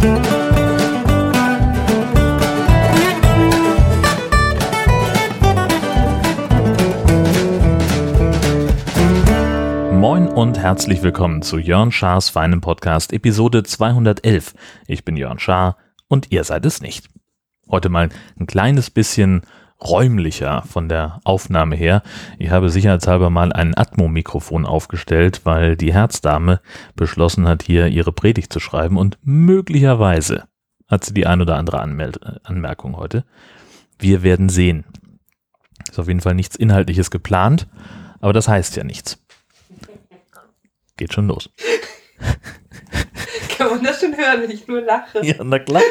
Moin und herzlich willkommen zu Jörn Schars feinem Podcast Episode 211. Ich bin Jörn Schaar und ihr seid es nicht. Heute mal ein kleines bisschen räumlicher von der Aufnahme her. Ich habe sicherheitshalber mal ein Atmo-Mikrofon aufgestellt, weil die Herzdame beschlossen hat, hier ihre Predigt zu schreiben und möglicherweise hat sie die ein oder andere Anmel Anmerkung heute. Wir werden sehen. Ist auf jeden Fall nichts Inhaltliches geplant, aber das heißt ja nichts geht schon los. Kann man das schon hören, wenn ich nur lache? Ja, na klar.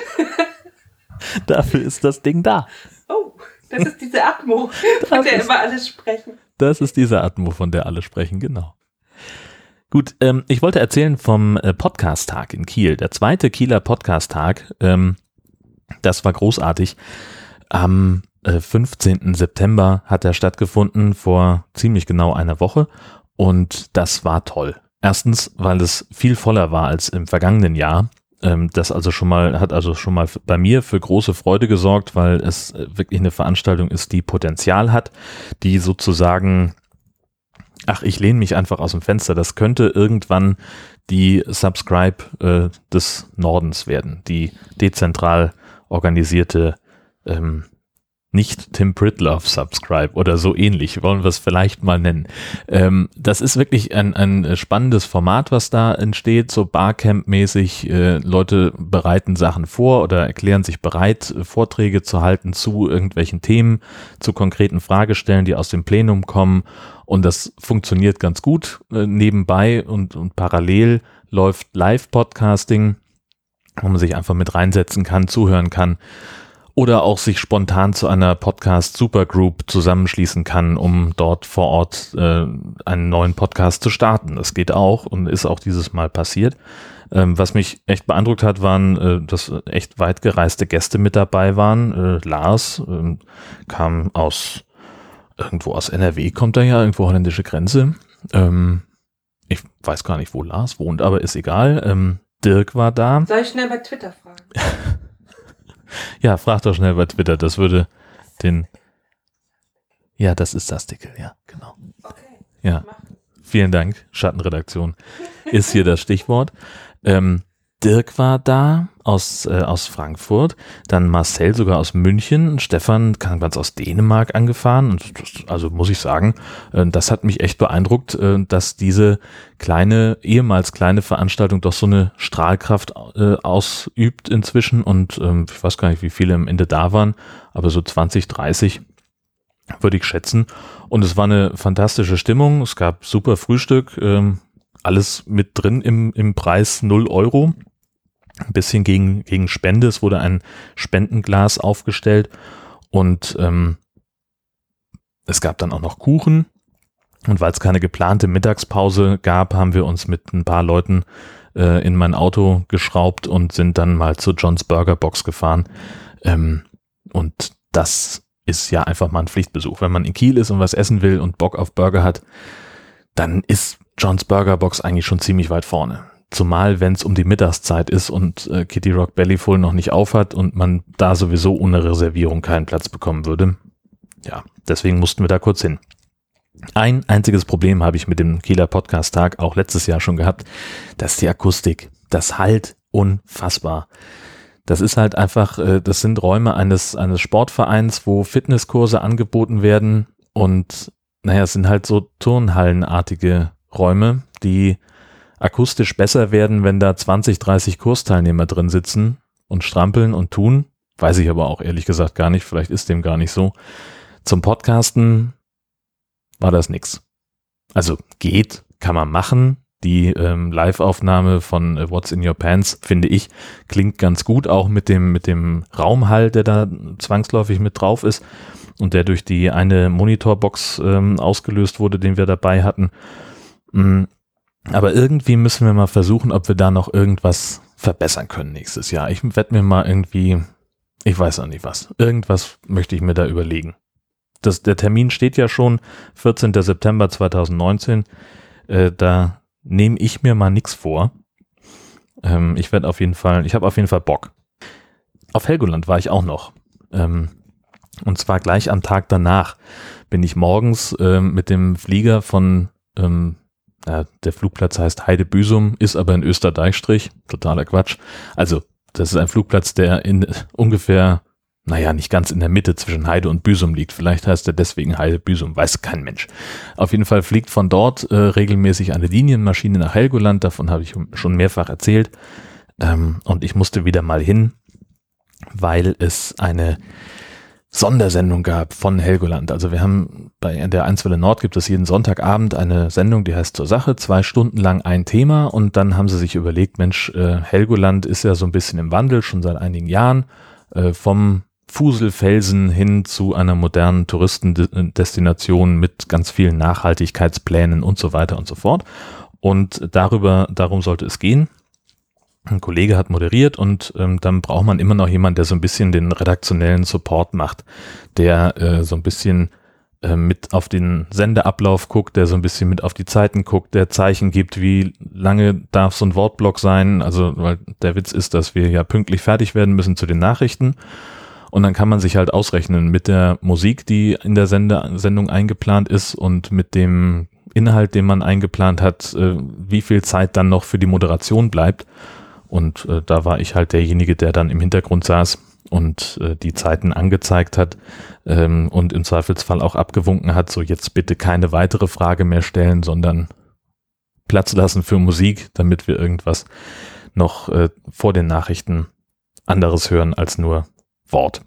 Dafür ist das Ding da. Das ist diese Atmo, von der ist, immer alle sprechen. Das ist diese Atmo, von der alle sprechen, genau. Gut, ähm, ich wollte erzählen vom äh, Podcast-Tag in Kiel. Der zweite Kieler Podcast-Tag, ähm, das war großartig. Am äh, 15. September hat er stattgefunden, vor ziemlich genau einer Woche. Und das war toll. Erstens, weil es viel voller war als im vergangenen Jahr. Ähm, das also schon mal, hat also schon mal bei mir für große Freude gesorgt, weil es äh, wirklich eine Veranstaltung ist, die Potenzial hat, die sozusagen, ach, ich lehne mich einfach aus dem Fenster. Das könnte irgendwann die Subscribe äh, des Nordens werden, die dezentral organisierte ähm, nicht Tim Pritlove Subscribe oder so ähnlich, wollen wir es vielleicht mal nennen. Ähm, das ist wirklich ein, ein spannendes Format, was da entsteht, so Barcamp-mäßig. Äh, Leute bereiten Sachen vor oder erklären sich bereit, Vorträge zu halten zu irgendwelchen Themen, zu konkreten Fragestellen, die aus dem Plenum kommen. Und das funktioniert ganz gut äh, nebenbei und, und parallel läuft Live-Podcasting, wo man sich einfach mit reinsetzen kann, zuhören kann oder auch sich spontan zu einer Podcast-Supergroup zusammenschließen kann, um dort vor Ort äh, einen neuen Podcast zu starten. Das geht auch und ist auch dieses Mal passiert. Ähm, was mich echt beeindruckt hat, waren, äh, dass echt weit gereiste Gäste mit dabei waren. Äh, Lars äh, kam aus irgendwo aus NRW, kommt er ja, irgendwo holländische Grenze. Ähm, ich weiß gar nicht, wo Lars wohnt, aber ist egal. Ähm, Dirk war da. Soll ich schnell bei Twitter fragen? Ja, frag doch schnell bei Twitter. Das würde den. Ja, das ist das Dickel, ja, genau. Okay. Ja. Vielen Dank, Schattenredaktion. Ist hier das Stichwort. Ähm, Dirk war da aus, äh, aus Frankfurt, dann Marcel sogar aus München, Stefan kam ganz aus Dänemark angefahren. Und das, also muss ich sagen, äh, das hat mich echt beeindruckt, äh, dass diese kleine, ehemals kleine Veranstaltung doch so eine Strahlkraft äh, ausübt inzwischen. Und ähm, ich weiß gar nicht, wie viele am Ende da waren, aber so 20, 30 würde ich schätzen. Und es war eine fantastische Stimmung. Es gab super Frühstück, ähm, alles mit drin im, im Preis 0 Euro ein bisschen gegen, gegen Spende. Es wurde ein Spendenglas aufgestellt und ähm, es gab dann auch noch Kuchen. Und weil es keine geplante Mittagspause gab, haben wir uns mit ein paar Leuten äh, in mein Auto geschraubt und sind dann mal zu Johns Burger Box gefahren. Ähm, und das ist ja einfach mal ein Pflichtbesuch. Wenn man in Kiel ist und was essen will und Bock auf Burger hat, dann ist Johns Burger Box eigentlich schon ziemlich weit vorne. Zumal, wenn es um die Mittagszeit ist und äh, Kitty Rock Bellyful noch nicht aufhat und man da sowieso ohne Reservierung keinen Platz bekommen würde. Ja, deswegen mussten wir da kurz hin. Ein einziges Problem habe ich mit dem Kieler Podcast-Tag auch letztes Jahr schon gehabt. Das ist die Akustik. Das halt unfassbar. Das ist halt einfach, äh, das sind Räume eines, eines Sportvereins, wo Fitnesskurse angeboten werden und naja, es sind halt so Turnhallenartige Räume, die akustisch besser werden, wenn da 20, 30 Kursteilnehmer drin sitzen und strampeln und tun. Weiß ich aber auch ehrlich gesagt gar nicht. Vielleicht ist dem gar nicht so. Zum Podcasten war das nix. Also geht, kann man machen. Die ähm, Live-Aufnahme von äh, What's in Your Pants, finde ich, klingt ganz gut, auch mit dem, mit dem Raumhall, der da zwangsläufig mit drauf ist und der durch die eine Monitorbox ähm, ausgelöst wurde, den wir dabei hatten. Mm, aber irgendwie müssen wir mal versuchen, ob wir da noch irgendwas verbessern können nächstes Jahr. Ich werde mir mal irgendwie, ich weiß auch nicht was, irgendwas möchte ich mir da überlegen. Das, der Termin steht ja schon, 14. September 2019. Äh, da nehme ich mir mal nichts vor. Ähm, ich werde auf jeden Fall, ich habe auf jeden Fall Bock. Auf Helgoland war ich auch noch. Ähm, und zwar gleich am Tag danach bin ich morgens ähm, mit dem Flieger von, ähm, ja, der Flugplatz heißt Heide-Büsum, ist aber in Österdeichstrich, totaler Quatsch. Also das ist ein Flugplatz, der in ungefähr, naja, nicht ganz in der Mitte zwischen Heide und Büsum liegt. Vielleicht heißt er deswegen Heide-Büsum, weiß kein Mensch. Auf jeden Fall fliegt von dort äh, regelmäßig eine Linienmaschine nach Helgoland, davon habe ich schon mehrfach erzählt. Ähm, und ich musste wieder mal hin, weil es eine Sondersendung gab von Helgoland. Also wir haben bei der Einswelle Nord gibt es jeden Sonntagabend eine Sendung, die heißt zur Sache, zwei Stunden lang ein Thema und dann haben sie sich überlegt, Mensch, äh, Helgoland ist ja so ein bisschen im Wandel, schon seit einigen Jahren, äh, vom Fuselfelsen hin zu einer modernen Touristendestination mit ganz vielen Nachhaltigkeitsplänen und so weiter und so fort. Und darüber, darum sollte es gehen ein Kollege hat moderiert und ähm, dann braucht man immer noch jemand, der so ein bisschen den redaktionellen Support macht, der äh, so ein bisschen äh, mit auf den Sendeablauf guckt, der so ein bisschen mit auf die Zeiten guckt, der Zeichen gibt, wie lange darf so ein Wortblock sein. Also, weil der Witz ist, dass wir ja pünktlich fertig werden müssen zu den Nachrichten. Und dann kann man sich halt ausrechnen mit der Musik, die in der Sende Sendung eingeplant ist und mit dem Inhalt, den man eingeplant hat, äh, wie viel Zeit dann noch für die Moderation bleibt. Und äh, da war ich halt derjenige, der dann im Hintergrund saß und äh, die Zeiten angezeigt hat ähm, und im Zweifelsfall auch abgewunken hat, so jetzt bitte keine weitere Frage mehr stellen, sondern Platz lassen für Musik, damit wir irgendwas noch äh, vor den Nachrichten anderes hören als nur Wort.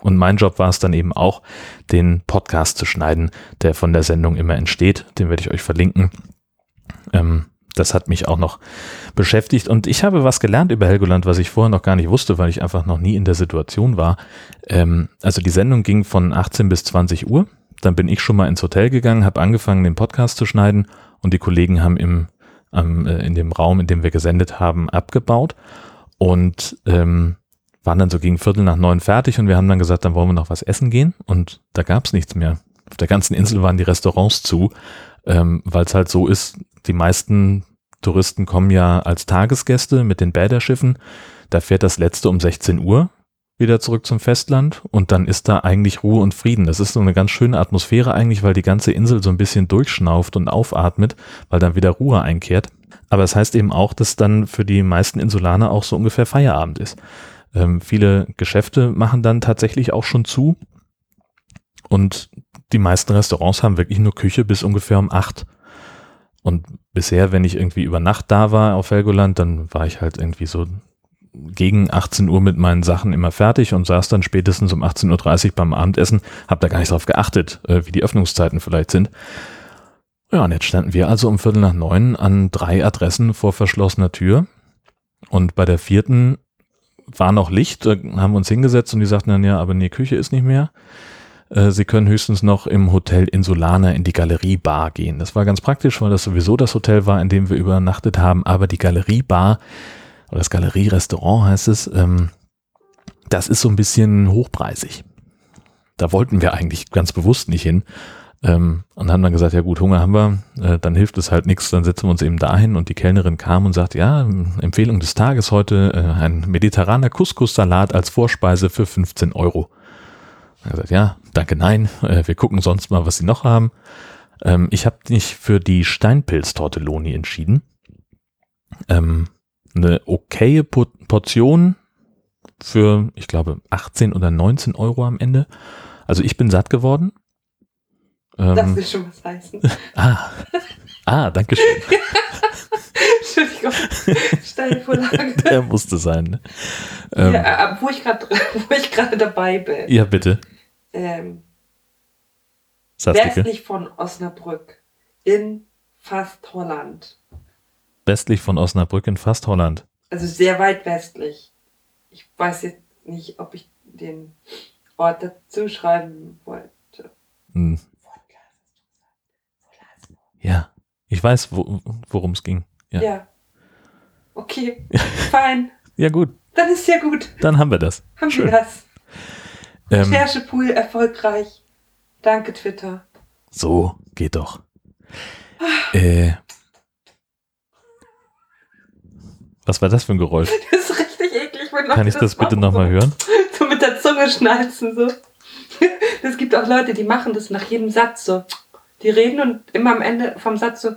Und mein Job war es dann eben auch, den Podcast zu schneiden, der von der Sendung immer entsteht. Den werde ich euch verlinken. Ähm, das hat mich auch noch beschäftigt. Und ich habe was gelernt über Helgoland, was ich vorher noch gar nicht wusste, weil ich einfach noch nie in der Situation war. Ähm, also die Sendung ging von 18 bis 20 Uhr. Dann bin ich schon mal ins Hotel gegangen, habe angefangen, den Podcast zu schneiden und die Kollegen haben im, ähm, in dem Raum, in dem wir gesendet haben, abgebaut und ähm, waren dann so gegen Viertel nach neun fertig und wir haben dann gesagt, dann wollen wir noch was essen gehen und da gab es nichts mehr. Auf der ganzen Insel waren die Restaurants zu, ähm, weil es halt so ist, die meisten Touristen kommen ja als Tagesgäste mit den Bäderschiffen. Da fährt das letzte um 16 Uhr wieder zurück zum Festland und dann ist da eigentlich Ruhe und Frieden. Das ist so eine ganz schöne Atmosphäre eigentlich, weil die ganze Insel so ein bisschen durchschnauft und aufatmet, weil dann wieder Ruhe einkehrt. Aber es das heißt eben auch, dass dann für die meisten Insulaner auch so ungefähr Feierabend ist. Ähm, viele Geschäfte machen dann tatsächlich auch schon zu und die meisten Restaurants haben wirklich nur Küche bis ungefähr um acht. Und bisher, wenn ich irgendwie über Nacht da war auf Helgoland, dann war ich halt irgendwie so gegen 18 Uhr mit meinen Sachen immer fertig und saß dann spätestens um 18.30 Uhr beim Abendessen, hab da gar nicht drauf geachtet, äh, wie die Öffnungszeiten vielleicht sind. Ja, und jetzt standen wir also um Viertel nach neun an drei Adressen vor verschlossener Tür. Und bei der vierten war noch Licht, haben uns hingesetzt und die sagten dann, ja, aber nee, Küche ist nicht mehr. Äh, Sie können höchstens noch im Hotel Insulana in die Galeriebar gehen. Das war ganz praktisch, weil das sowieso das Hotel war, in dem wir übernachtet haben. Aber die Galeriebar oder das Galerierestaurant heißt es, ähm, das ist so ein bisschen hochpreisig. Da wollten wir eigentlich ganz bewusst nicht hin. Ähm, und haben dann gesagt, ja gut, Hunger haben wir, äh, dann hilft es halt nichts, dann setzen wir uns eben dahin und die Kellnerin kam und sagt, ja, Empfehlung des Tages heute, äh, ein mediterraner Couscous-Salat als Vorspeise für 15 Euro. Er gesagt, ja, danke, nein, äh, wir gucken sonst mal, was sie noch haben. Ähm, ich habe mich für die Steinpilz-Tortelloni entschieden. Ähm, eine okaye Portion für, ich glaube, 18 oder 19 Euro am Ende. Also ich bin satt geworden. Ähm, das will schon was heißen. ah, ah, danke schön. Entschuldigung, Steilvorlage. Der musste sein. Ne? Ähm, ja, wo ich gerade dabei bin. Ja, bitte ähm, westlich von Osnabrück in fast Holland. Westlich von Osnabrück in fast Holland. Also sehr weit westlich. Ich weiß jetzt nicht, ob ich den Ort dazu schreiben wollte. Hm. Ja, ich weiß, wo, worum es ging. Ja. ja. Okay, fein. ja, gut. Dann ist ja gut. Dann haben wir das. Haben Schön. wir das. Ähm, Recherchepool erfolgreich. Danke, Twitter. So, geht doch. äh, Was war das für ein Geräusch? Das ist richtig eklig. wenn Kann ich das bitte nochmal so- hören? So mit der Zunge schnalzen so. Es gibt auch Leute, die machen das nach jedem Satz so. Die reden und immer am Ende vom Satz so.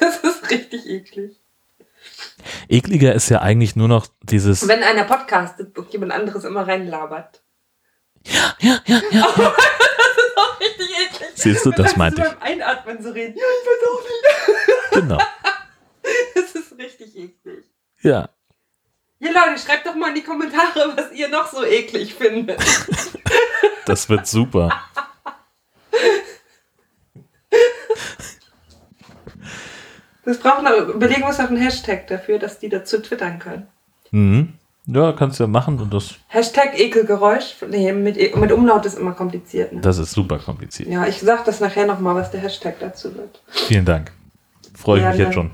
Das ist richtig eklig. Ekliger ist ja eigentlich nur noch dieses. Wenn einer podcastet und jemand anderes immer reinlabert. Ja, ja, ja. Das ist auch richtig eklig. Siehst du, Wenn das meinte ich. beim Einatmen so reden. Ja, ich weiß auch nicht. Genau. Das ist richtig eklig. Ja. Ihr Leute, schreibt doch mal in die Kommentare, was ihr noch so eklig findet. Das wird super. Das braucht überlegen wir uns noch einen Hashtag dafür, dass die dazu twittern können. Mhm. Ja, kannst du ja machen und das, Hashtag Ekelgeräusch. Nee, mit, E- mit Umlaut ist immer kompliziert. Ne? das ist super kompliziert. Ja, ich sag das nachher nochmal, was der Hashtag dazu wird. Vielen Dank. Freue ich mich Gerne. jetzt schon.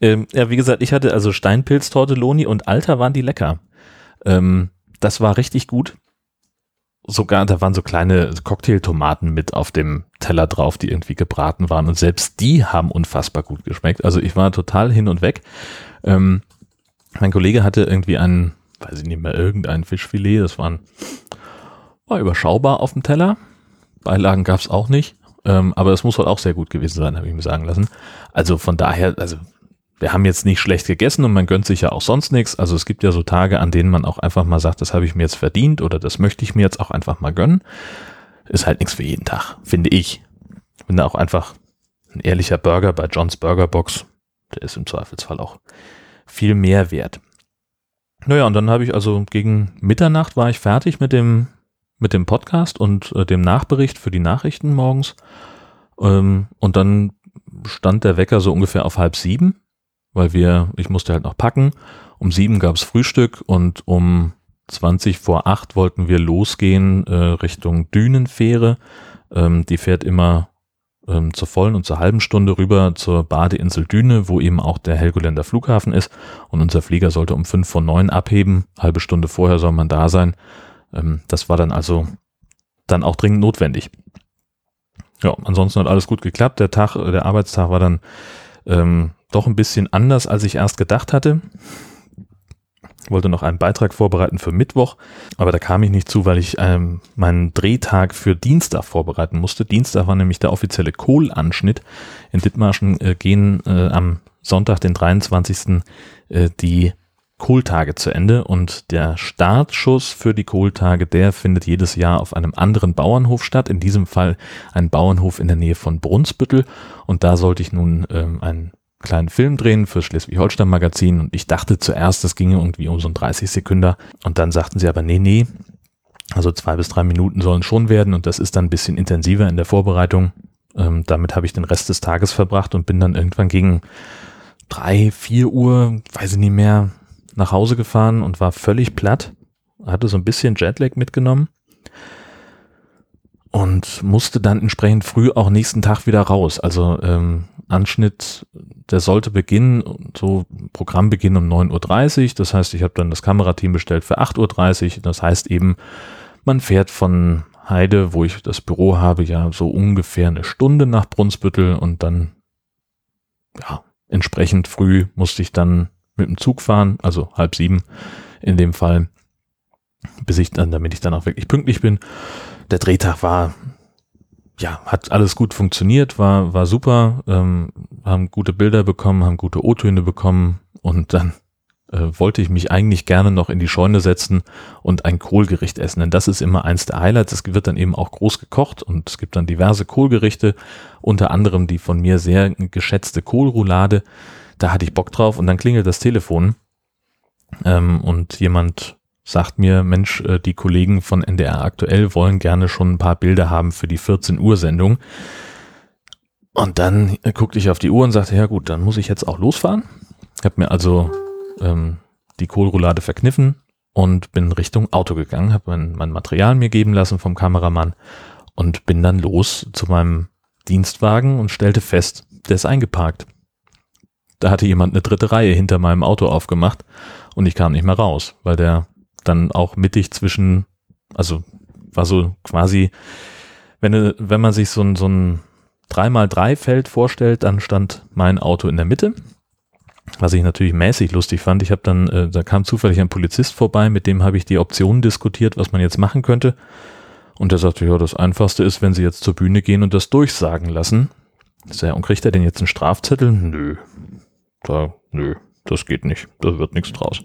Ähm, ja, wie gesagt, ich hatte also Steinpilz-Tortelloni und Alter waren die lecker. Ähm, das war richtig gut. Sogar, da waren so kleine Cocktailtomaten mit auf dem Teller drauf, die irgendwie gebraten waren. Und selbst die haben unfassbar gut geschmeckt. Also ich war total hin und weg. Ähm, mein Kollege hatte irgendwie einen, weiß ich nicht mehr, irgendein Fischfilet. Das waren, war überschaubar auf dem Teller. Beilagen gab es auch nicht. Ähm, aber es muss wohl auch sehr gut gewesen sein, habe ich mir sagen lassen. Also von daher, also wir haben jetzt nicht schlecht gegessen und man gönnt sich ja auch sonst nichts. Also es gibt ja so Tage, an denen man auch einfach mal sagt, das habe ich mir jetzt verdient oder das möchte ich mir jetzt auch einfach mal gönnen. Ist halt nichts für jeden Tag, finde ich. Bin da auch einfach ein ehrlicher Burger bei John's Burger Box. Der ist im Zweifelsfall auch viel mehr wert. Naja, und dann habe ich also gegen Mitternacht war ich fertig mit dem, mit dem Podcast und äh, dem Nachbericht für die Nachrichten morgens. Ähm, und dann stand der Wecker so ungefähr auf halb sieben, weil wir, ich musste halt noch packen. Um sieben gab's Frühstück und um 20 vor acht wollten wir losgehen äh, Richtung Dünenfähre. Ähm, die fährt immer ähm, zur vollen und zur halben Stunde rüber zur Badeinsel Düne, wo eben auch der Helgoländer Flughafen ist. Und unser Flieger sollte um fünf vor neun abheben. Halbe Stunde vorher soll man da sein. Ähm, das war dann also dann auch dringend notwendig. Ja, ansonsten hat alles gut geklappt. Der Tag, der Arbeitstag war dann ähm, doch ein bisschen anders, als ich erst gedacht hatte. Ich wollte noch einen Beitrag vorbereiten für Mittwoch, aber da kam ich nicht zu, weil ich ähm, meinen Drehtag für Dienstag vorbereiten musste. Dienstag war nämlich der offizielle Kohlanschnitt. In Dithmarschen äh, gehen äh, am Sonntag, den 23. Äh, die Kohltage zu Ende und der Startschuss für die Kohltage, der findet jedes Jahr auf einem anderen Bauernhof statt. In diesem Fall ein Bauernhof in der Nähe von Brunsbüttel und da sollte ich nun ähm, einen kleinen Film drehen für Schleswig-Holstein-Magazin und ich dachte zuerst, es ginge irgendwie um so ein 30 Sekunder und dann sagten sie aber, nee, nee, also zwei bis drei Minuten sollen schon werden und das ist dann ein bisschen intensiver in der Vorbereitung. Ähm, damit habe ich den Rest des Tages verbracht und bin dann irgendwann gegen drei, vier Uhr, weiß ich nicht mehr, nach Hause gefahren und war völlig platt. Hatte so ein bisschen Jetlag mitgenommen und musste dann entsprechend früh auch nächsten Tag wieder raus. Also ähm, Anschnitt, der sollte beginnen, so Programmbeginn um 9.30 Uhr. Das heißt, ich habe dann das Kamerateam bestellt für 8.30 Uhr. Das heißt eben, man fährt von Heide, wo ich das Büro habe, ja so ungefähr eine Stunde nach Brunsbüttel und dann, ja, entsprechend früh musste ich dann mit dem Zug fahren, also halb sieben in dem Fall, bis ich dann, damit ich dann auch wirklich pünktlich bin. Der Drehtag war, ja, hat alles gut funktioniert, war, war super, ähm, haben gute Bilder bekommen, haben gute O-Töne bekommen und dann äh, wollte ich mich eigentlich gerne noch in die Scheune setzen und ein Kohlgericht essen, denn das ist immer eins der Highlights. Es wird dann eben auch groß gekocht und es gibt dann diverse Kohlgerichte, unter anderem die von mir sehr geschätzte Kohlroulade. Da hatte ich Bock drauf und dann klingelt das Telefon ähm, und jemand sagt mir, Mensch, äh, die Kollegen von NDR aktuell wollen gerne schon ein paar Bilder haben für die 14 Uhr Sendung. Und dann äh, guckte ich auf die Uhr und sagte, ja gut, dann muss ich jetzt auch losfahren. Habe mir also ähm, die Kohlroulade verkniffen und bin Richtung Auto gegangen, habe mein, mein Material mir geben lassen vom Kameramann und bin dann los zu meinem Dienstwagen und stellte fest, der ist eingeparkt. Da hatte jemand eine dritte Reihe hinter meinem Auto aufgemacht und ich kam nicht mehr raus, weil der dann auch mittig zwischen, also war so quasi, wenn, wenn man sich so ein, so ein 3x3-Feld vorstellt, dann stand mein Auto in der Mitte. Was ich natürlich mäßig lustig fand. Ich habe dann, äh, da kam zufällig ein Polizist vorbei, mit dem habe ich die Optionen diskutiert, was man jetzt machen könnte. Und der sagte, ja, das Einfachste ist, wenn Sie jetzt zur Bühne gehen und das durchsagen lassen. Ja, und kriegt er denn jetzt einen Strafzettel? Nö. Da, nö, das geht nicht. Da wird nichts draus.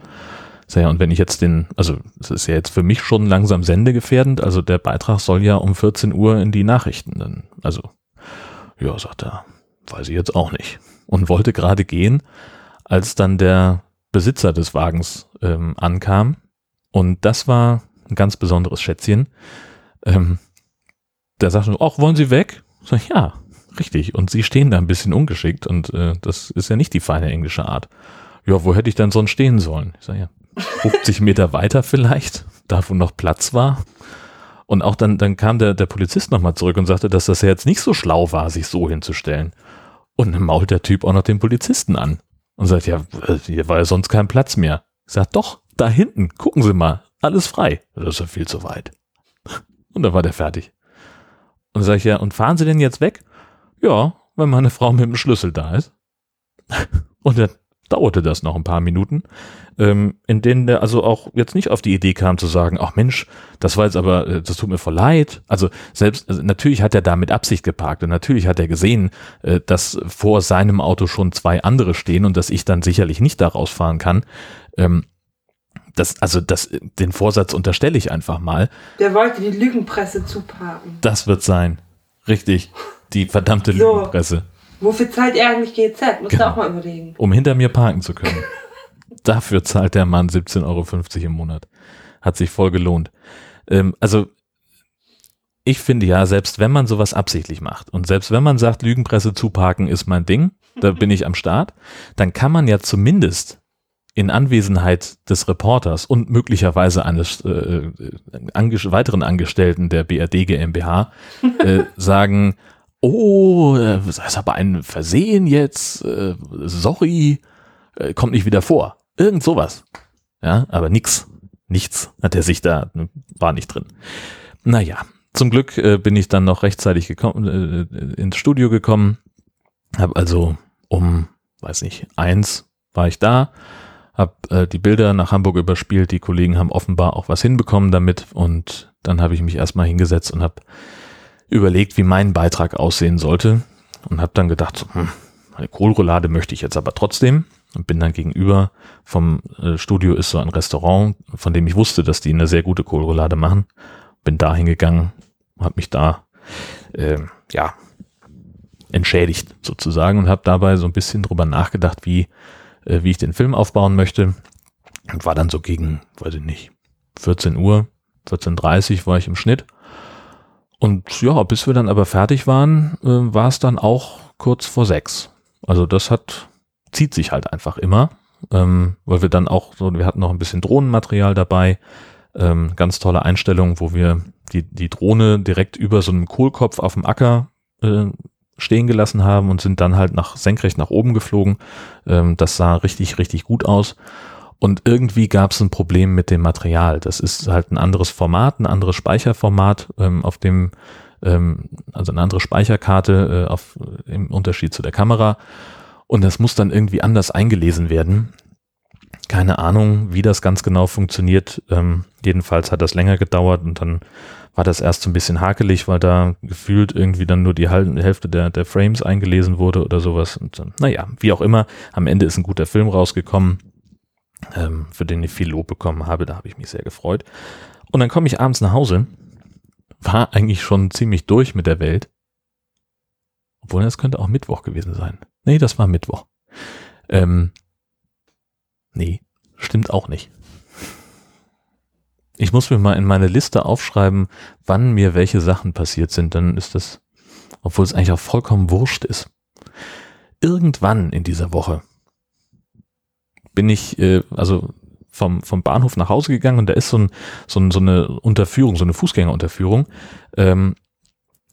Ja, und wenn ich jetzt den, also es ist ja jetzt für mich schon langsam sendegefährdend, also der Beitrag soll ja um 14 Uhr in die Nachrichten dann, also ja, sagt er, weiß ich jetzt auch nicht. Und wollte gerade gehen, als dann der Besitzer des Wagens ähm, ankam. Und das war ein ganz besonderes Schätzchen. Ähm, der sagte, ach, wollen Sie weg? Ich, ja, richtig. Und Sie stehen da ein bisschen ungeschickt und äh, das ist ja nicht die feine englische Art. Ja, wo hätte ich denn sonst stehen sollen? Ich sage, ja, 50 Meter weiter vielleicht, da wo noch Platz war. Und auch dann, dann kam der, der Polizist nochmal zurück und sagte, dass das ja jetzt nicht so schlau war, sich so hinzustellen. Und dann mault der Typ auch noch den Polizisten an und sagt, ja, hier war ja sonst kein Platz mehr. Ich sag, doch, da hinten, gucken Sie mal, alles frei. Das ist ja viel zu weit. Und dann war der fertig. Und dann sage ich, ja, und fahren Sie denn jetzt weg? Ja, wenn meine Frau mit dem Schlüssel da ist. Und dann dauerte das noch ein paar Minuten, ähm, in denen der also auch jetzt nicht auf die Idee kam zu sagen, ach Mensch, das war jetzt aber, äh, das tut mir voll leid. Also selbst, also natürlich hat er da mit Absicht geparkt und natürlich hat er gesehen, äh, dass vor seinem Auto schon zwei andere stehen und dass ich dann sicherlich nicht da rausfahren kann. Ähm, das, also das, den Vorsatz unterstelle ich einfach mal. Der wollte die Lügenpresse zuparken. Das wird sein. Richtig. Die verdammte so. Lügenpresse. Wofür zahlt er eigentlich GZ? Muss genau. auch mal überlegen. Um hinter mir parken zu können. Dafür zahlt der Mann 17,50 Euro im Monat. Hat sich voll gelohnt. Ähm, also, ich finde ja, selbst wenn man sowas absichtlich macht und selbst wenn man sagt, Lügenpresse zuparken ist mein Ding, da bin ich am Start, dann kann man ja zumindest in Anwesenheit des Reporters und möglicherweise eines äh, äh ange weiteren Angestellten der BRD GmbH äh, sagen, oh, das ist aber ein Versehen jetzt, äh, sorry, äh, kommt nicht wieder vor. Irgend sowas. Ja, aber nix, nichts hat er sich da, war nicht drin. Naja, zum Glück äh, bin ich dann noch rechtzeitig gekommen, äh, ins Studio gekommen, habe also um, weiß nicht, eins war ich da, habe äh, die Bilder nach Hamburg überspielt. Die Kollegen haben offenbar auch was hinbekommen damit und dann habe ich mich erstmal hingesetzt und habe überlegt, wie mein Beitrag aussehen sollte und habe dann gedacht, so, hm, eine Kohlroulade möchte ich jetzt aber trotzdem und bin dann gegenüber vom äh, Studio ist so ein Restaurant, von dem ich wusste, dass die eine sehr gute Kohlroulade machen. Bin da hingegangen, habe mich da äh, ja entschädigt sozusagen und habe dabei so ein bisschen drüber nachgedacht, wie äh, wie ich den Film aufbauen möchte. Und war dann so gegen, weiß ich nicht, 14 Uhr, 14.30 war ich im Schnitt. Und ja, bis wir dann aber fertig waren, äh, war es dann auch kurz vor sechs. Also das hat, zieht sich halt einfach immer, ähm, weil wir dann auch so, wir hatten noch ein bisschen Drohnenmaterial dabei, ähm, ganz tolle Einstellung, wo wir die, die Drohne direkt über so einem Kohlkopf auf dem Acker äh, stehen gelassen haben und sind dann halt nach senkrecht nach oben geflogen. Ähm, das sah richtig, richtig gut aus. Und irgendwie gab es ein Problem mit dem Material. Das ist halt ein anderes Format, ein anderes Speicherformat, ähm, auf dem, ähm, also eine andere Speicherkarte äh, auf, im Unterschied zu der Kamera. Und das muss dann irgendwie anders eingelesen werden. Keine Ahnung, wie das ganz genau funktioniert. Ähm, jedenfalls hat das länger gedauert und dann war das erst so ein bisschen hakelig, weil da gefühlt irgendwie dann nur die Hälfte der, der Frames eingelesen wurde oder sowas. Und naja, wie auch immer, am Ende ist ein guter Film rausgekommen, ähm, für den ich viel Lob bekommen habe. Da habe ich mich sehr gefreut. Und dann komme ich abends nach Hause, war eigentlich schon ziemlich durch mit der Welt. Obwohl, das könnte auch Mittwoch gewesen sein. Nee, das war Mittwoch. Ähm, nee, stimmt auch nicht. Ich muss mir mal in meine Liste aufschreiben, wann mir welche Sachen passiert sind. Dann ist das, obwohl es eigentlich auch vollkommen wurscht ist. Irgendwann in dieser Woche bin ich, äh, also vom, vom Bahnhof nach Hause gegangen und da ist so, ein, so, ein, so eine Unterführung, so eine Fußgängerunterführung, ähm,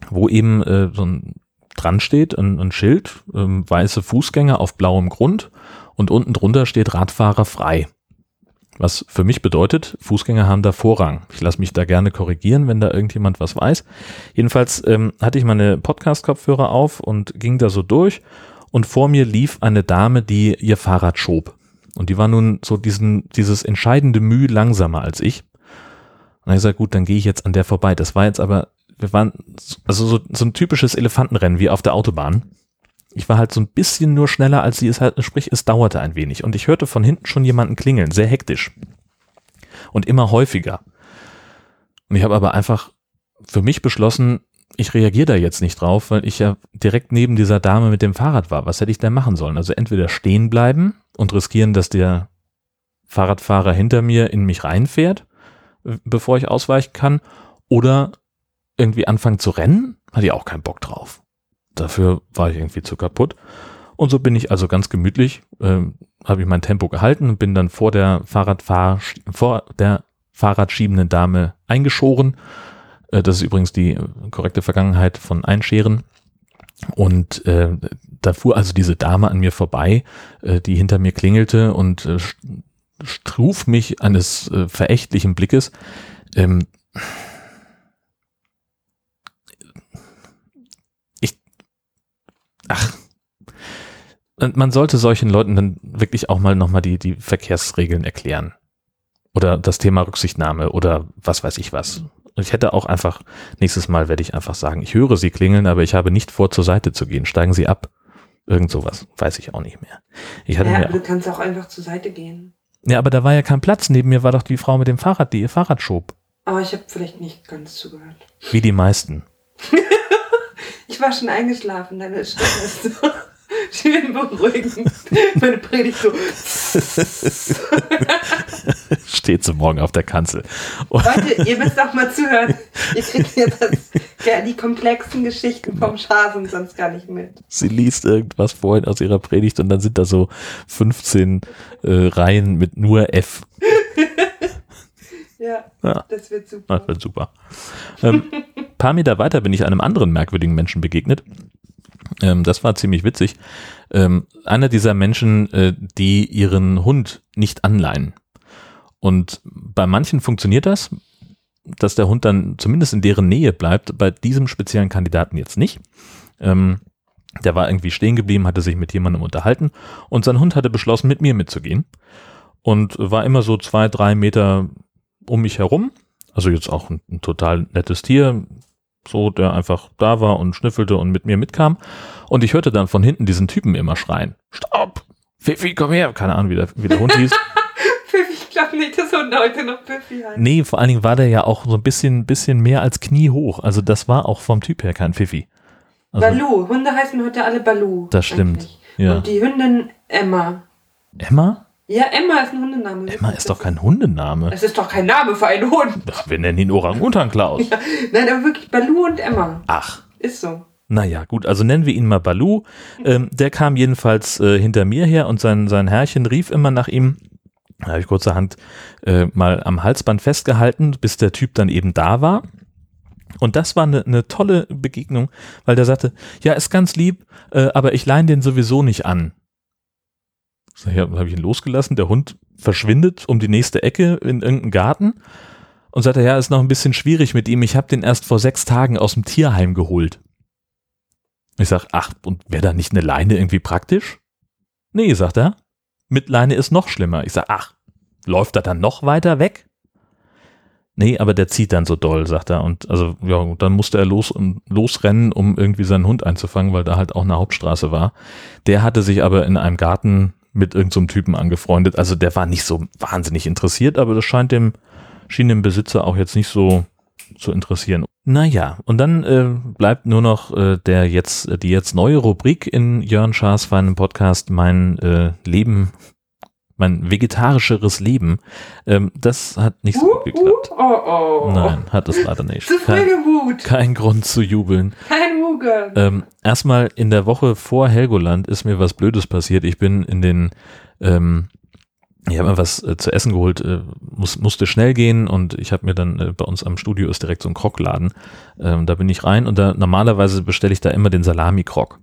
wo eben äh, so ein dran steht, ein, ein Schild, ähm, weiße Fußgänger auf blauem Grund und unten drunter steht Radfahrer frei Was für mich bedeutet, Fußgänger haben da Vorrang. Ich lasse mich da gerne korrigieren, wenn da irgendjemand was weiß. Jedenfalls ähm, hatte ich meine Podcast-Kopfhörer auf und ging da so durch und vor mir lief eine Dame, die ihr Fahrrad schob. Und die war nun so diesen, dieses entscheidende Mühe langsamer als ich. Und dann ich gesagt, gut, dann gehe ich jetzt an der vorbei. Das war jetzt aber, wir waren, also so, so ein typisches Elefantenrennen wie auf der Autobahn. Ich war halt so ein bisschen nur schneller als sie es halt, sprich, es dauerte ein wenig. Und ich hörte von hinten schon jemanden klingeln, sehr hektisch. Und immer häufiger. Und ich habe aber einfach für mich beschlossen, ich reagiere da jetzt nicht drauf, weil ich ja direkt neben dieser Dame mit dem Fahrrad war. Was hätte ich denn machen sollen? Also entweder stehen bleiben und riskieren, dass der Fahrradfahrer hinter mir in mich reinfährt, bevor ich ausweichen kann, oder irgendwie anfangen zu rennen, hatte ich auch keinen Bock drauf. Dafür war ich irgendwie zu kaputt. Und so bin ich also ganz gemütlich, äh, habe ich mein Tempo gehalten und bin dann vor der Fahrradfahr vor der Fahrradschiebenden Dame eingeschoren. Äh, das ist übrigens die korrekte Vergangenheit von Einscheren. Und äh, da fuhr also diese Dame an mir vorbei, äh, die hinter mir klingelte und äh, struf mich eines äh, verächtlichen Blickes. Ähm, ach, man sollte solchen Leuten dann wirklich auch mal nochmal die, die Verkehrsregeln erklären. Oder das Thema Rücksichtnahme oder was weiß ich was. Ich hätte auch einfach, nächstes Mal werde ich einfach sagen, ich höre Sie klingeln, aber ich habe nicht vor, zur Seite zu gehen. Steigen Sie ab. Irgend sowas. Weiß ich auch nicht mehr. Ich hatte ja, mir aber du kannst auch einfach zur Seite gehen. Ja, aber da war ja kein Platz. Neben mir war doch die Frau mit dem Fahrrad, die ihr Fahrrad schob. Aber ich habe vielleicht nicht ganz zugehört. Wie die meisten. Ich war schon eingeschlafen, deine Stimme ist so schön beruhigend. Meine Predigt so. Steht so morgen auf der Kanzel. Leute, ihr müsst auch mal zuhören. Ihr kriegt das, ja, die komplexen Geschichten vom Schasen sonst gar nicht mit. Sie liest irgendwas vorhin aus ihrer Predigt und dann sind da so 15 äh, Reihen mit nur F. Ja, ja, das wird super. Das wird super. ähm, paar Meter weiter bin ich einem anderen merkwürdigen Menschen begegnet. Ähm, das war ziemlich witzig. Ähm, einer dieser Menschen, äh, die ihren Hund nicht anleihen. Und bei manchen funktioniert das, dass der Hund dann zumindest in deren Nähe bleibt. Bei diesem speziellen Kandidaten jetzt nicht. Ähm, der war irgendwie stehen geblieben, hatte sich mit jemandem unterhalten und sein Hund hatte beschlossen, mit mir mitzugehen. Und war immer so zwei, drei Meter um mich herum. Also jetzt auch ein, ein total nettes Tier, so, der einfach da war und schnüffelte und mit mir mitkam. Und ich hörte dann von hinten diesen Typen immer schreien. Stopp! Pfiffi, komm her! Keine Ahnung, wie der, wie der Hund hieß. Pfiffi, ich glaube nicht, dass Hunde heute noch Pfiffi heißt. Nee, vor allen Dingen war der ja auch so ein bisschen, bisschen mehr als Knie hoch. Also das war auch vom Typ her kein Pfiffi. Also, Balu. Hunde heißen heute alle Balu. Das stimmt. Ja. Und die Hündin Emma. Emma? Ja, Emma ist ein Hundename. Emma ist doch kein Hundename. Es ist doch kein Name für einen Hund. Ach, wir nennen ihn Orang-Utan Klaus. Ja, nein, aber wirklich Balu und Emma. Ach. Ist so. Naja, gut, also nennen wir ihn mal Balu. Ähm, der kam jedenfalls äh, hinter mir her und sein, sein Herrchen rief immer nach ihm. Da habe ich kurzerhand äh, mal am Halsband festgehalten, bis der Typ dann eben da war. Und das war eine, eine tolle Begegnung, weil der sagte, ja, ist ganz lieb, äh, aber ich leine den sowieso nicht an. Dann habe ich ihn losgelassen, der Hund verschwindet um die nächste Ecke in irgendeinen Garten und sagt er, ja, ist noch ein bisschen schwierig mit ihm, ich habe den erst vor sechs Tagen aus dem Tierheim geholt. Ich sag, ach, und wäre da nicht eine Leine irgendwie praktisch? Nee, sagt er, mit Leine ist noch schlimmer. Ich sag, ach, läuft er dann noch weiter weg? Nee, aber der zieht dann so doll, sagt er. Und also, ja, dann musste er los und losrennen, um irgendwie seinen Hund einzufangen, weil da halt auch eine Hauptstraße war. Der hatte sich aber in einem Garten mit irgendeinem so Typen angefreundet. Also der war nicht so wahnsinnig interessiert, aber das scheint dem, schien dem Besitzer auch jetzt nicht so zu interessieren. Naja, und dann äh, bleibt nur noch äh, der jetzt, die jetzt neue Rubrik in Jörn Schaas feinem Podcast, mein äh, Leben mein vegetarischeres Leben, ähm, das hat nicht so gut geklappt. Uh, oh, oh. Nein, hat es leider nicht. Zu viel Wut. Kein Grund zu jubeln. Kein Mugen. Ähm, erstmal in der Woche vor Helgoland ist mir was Blödes passiert. Ich bin in den, ähm, ich habe mir was äh, zu essen geholt, äh, muss, musste schnell gehen und ich habe mir dann äh, bei uns am Studio ist direkt so ein Krockladen. Ähm, da bin ich rein und da normalerweise bestelle ich da immer den Salami-Krog.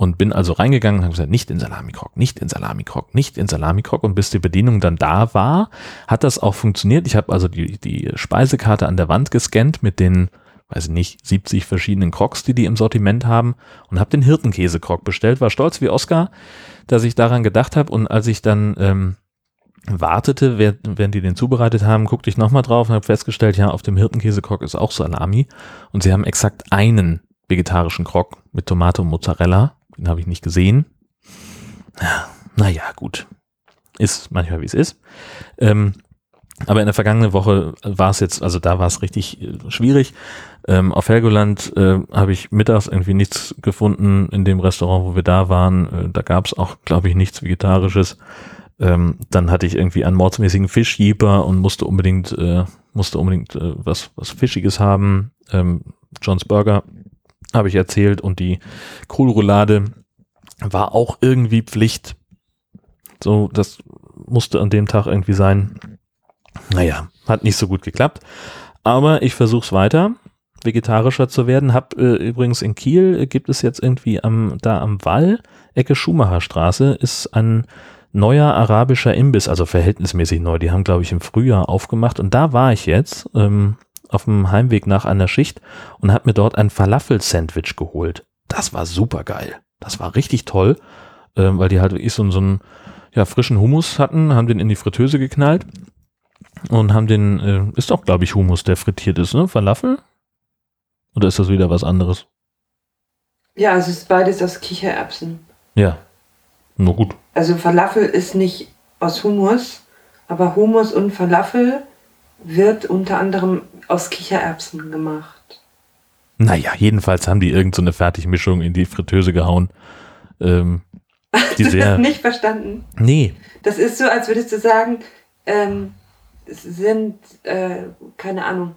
Und bin also reingegangen und habe gesagt, nicht in Salamikrog, nicht in Salamikrog, nicht in Salamikrog. Und bis die Bedienung dann da war, hat das auch funktioniert. Ich habe also die, die Speisekarte an der Wand gescannt mit den, weiß ich nicht, 70 verschiedenen Crocs, die die im Sortiment haben und habe den Hirtenkäsekrog bestellt. War stolz wie Oscar, dass ich daran gedacht habe. Und als ich dann ähm, wartete, während die den zubereitet haben, guckte ich nochmal drauf und habe festgestellt, ja, auf dem Hirtenkäsekrog ist auch Salami. Und sie haben exakt einen vegetarischen Krog mit Tomate und Mozzarella. Den habe ich nicht gesehen. Naja, gut. Ist manchmal wie es ist. Ähm, aber in der vergangenen Woche war es jetzt, also da war es richtig äh, schwierig. Ähm, auf Helgoland äh, habe ich mittags irgendwie nichts gefunden in dem Restaurant, wo wir da waren. Äh, da gab es auch, glaube ich, nichts Vegetarisches. Ähm, dann hatte ich irgendwie einen mordsmäßigen Fischjeeper und musste unbedingt, äh, musste unbedingt äh, was, was Fischiges haben. Ähm, John's Burger habe ich erzählt und die Kohlroulade war auch irgendwie Pflicht. So, das musste an dem Tag irgendwie sein. Naja, hat nicht so gut geklappt. Aber ich versuche es weiter, vegetarischer zu werden. Hab äh, übrigens in Kiel äh, gibt es jetzt irgendwie am, da am Wall, Ecke Schumacherstraße, ist ein neuer arabischer Imbiss, also verhältnismäßig neu. Die haben, glaube ich, im Frühjahr aufgemacht. Und da war ich jetzt. Ähm, auf dem Heimweg nach einer Schicht und habe mir dort ein Falafel-Sandwich geholt. Das war super geil. Das war richtig toll, äh, weil die halt wirklich so, so einen ja, frischen Hummus hatten, haben den in die Fritteuse geknallt und haben den, äh, ist doch glaube ich Hummus, der frittiert ist, ne? Falafel? Oder ist das wieder was anderes? Ja, es ist beides aus Kichererbsen. Ja, nur gut. Also Falafel ist nicht aus Hummus, aber Hummus und Falafel wird unter anderem aus Kichererbsen gemacht. Naja, jedenfalls haben die irgendeine so Fertigmischung in die Fritteuse gehauen. Ähm, die Hast du sehr, das nicht verstanden? Nee. Das ist so, als würdest du sagen, ähm, es sind, äh, keine Ahnung,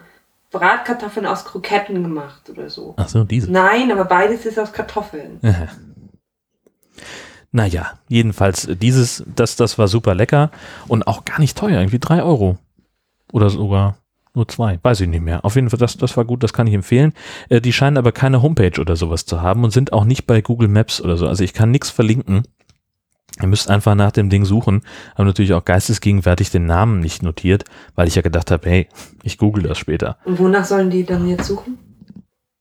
Bratkartoffeln aus Kroketten gemacht oder so. Ach so, diese. Nein, aber beides ist aus Kartoffeln. Aha. Naja, jedenfalls dieses, das, das war super lecker und auch gar nicht teuer, irgendwie drei Euro. Oder sogar nur zwei, weiß ich nicht mehr. Auf jeden Fall, das, das war gut, das kann ich empfehlen. Äh, die scheinen aber keine Homepage oder sowas zu haben und sind auch nicht bei Google Maps oder so. Also ich kann nichts verlinken. Ihr müsst einfach nach dem Ding suchen. Habe natürlich auch geistesgegenwärtig den Namen nicht notiert, weil ich ja gedacht habe, hey, ich google das später. Und wonach sollen die dann jetzt suchen?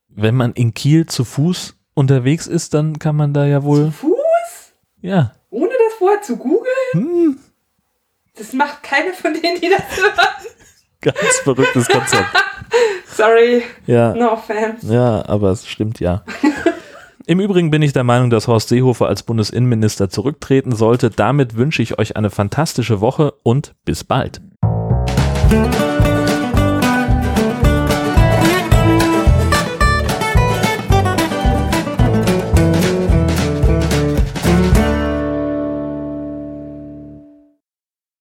Wenn man in Kiel zu Fuß unterwegs ist, dann kann man da ja wohl. Zu Fuß? Ja. Ohne das vorher zu googeln? Hm. Das macht keine von denen, die das hören. Ganz verrücktes Konzept. Sorry. Ja. No offense. Ja, aber es stimmt ja. Im Übrigen bin ich der Meinung, dass Horst Seehofer als Bundesinnenminister zurücktreten sollte. Damit wünsche ich euch eine fantastische Woche und bis bald.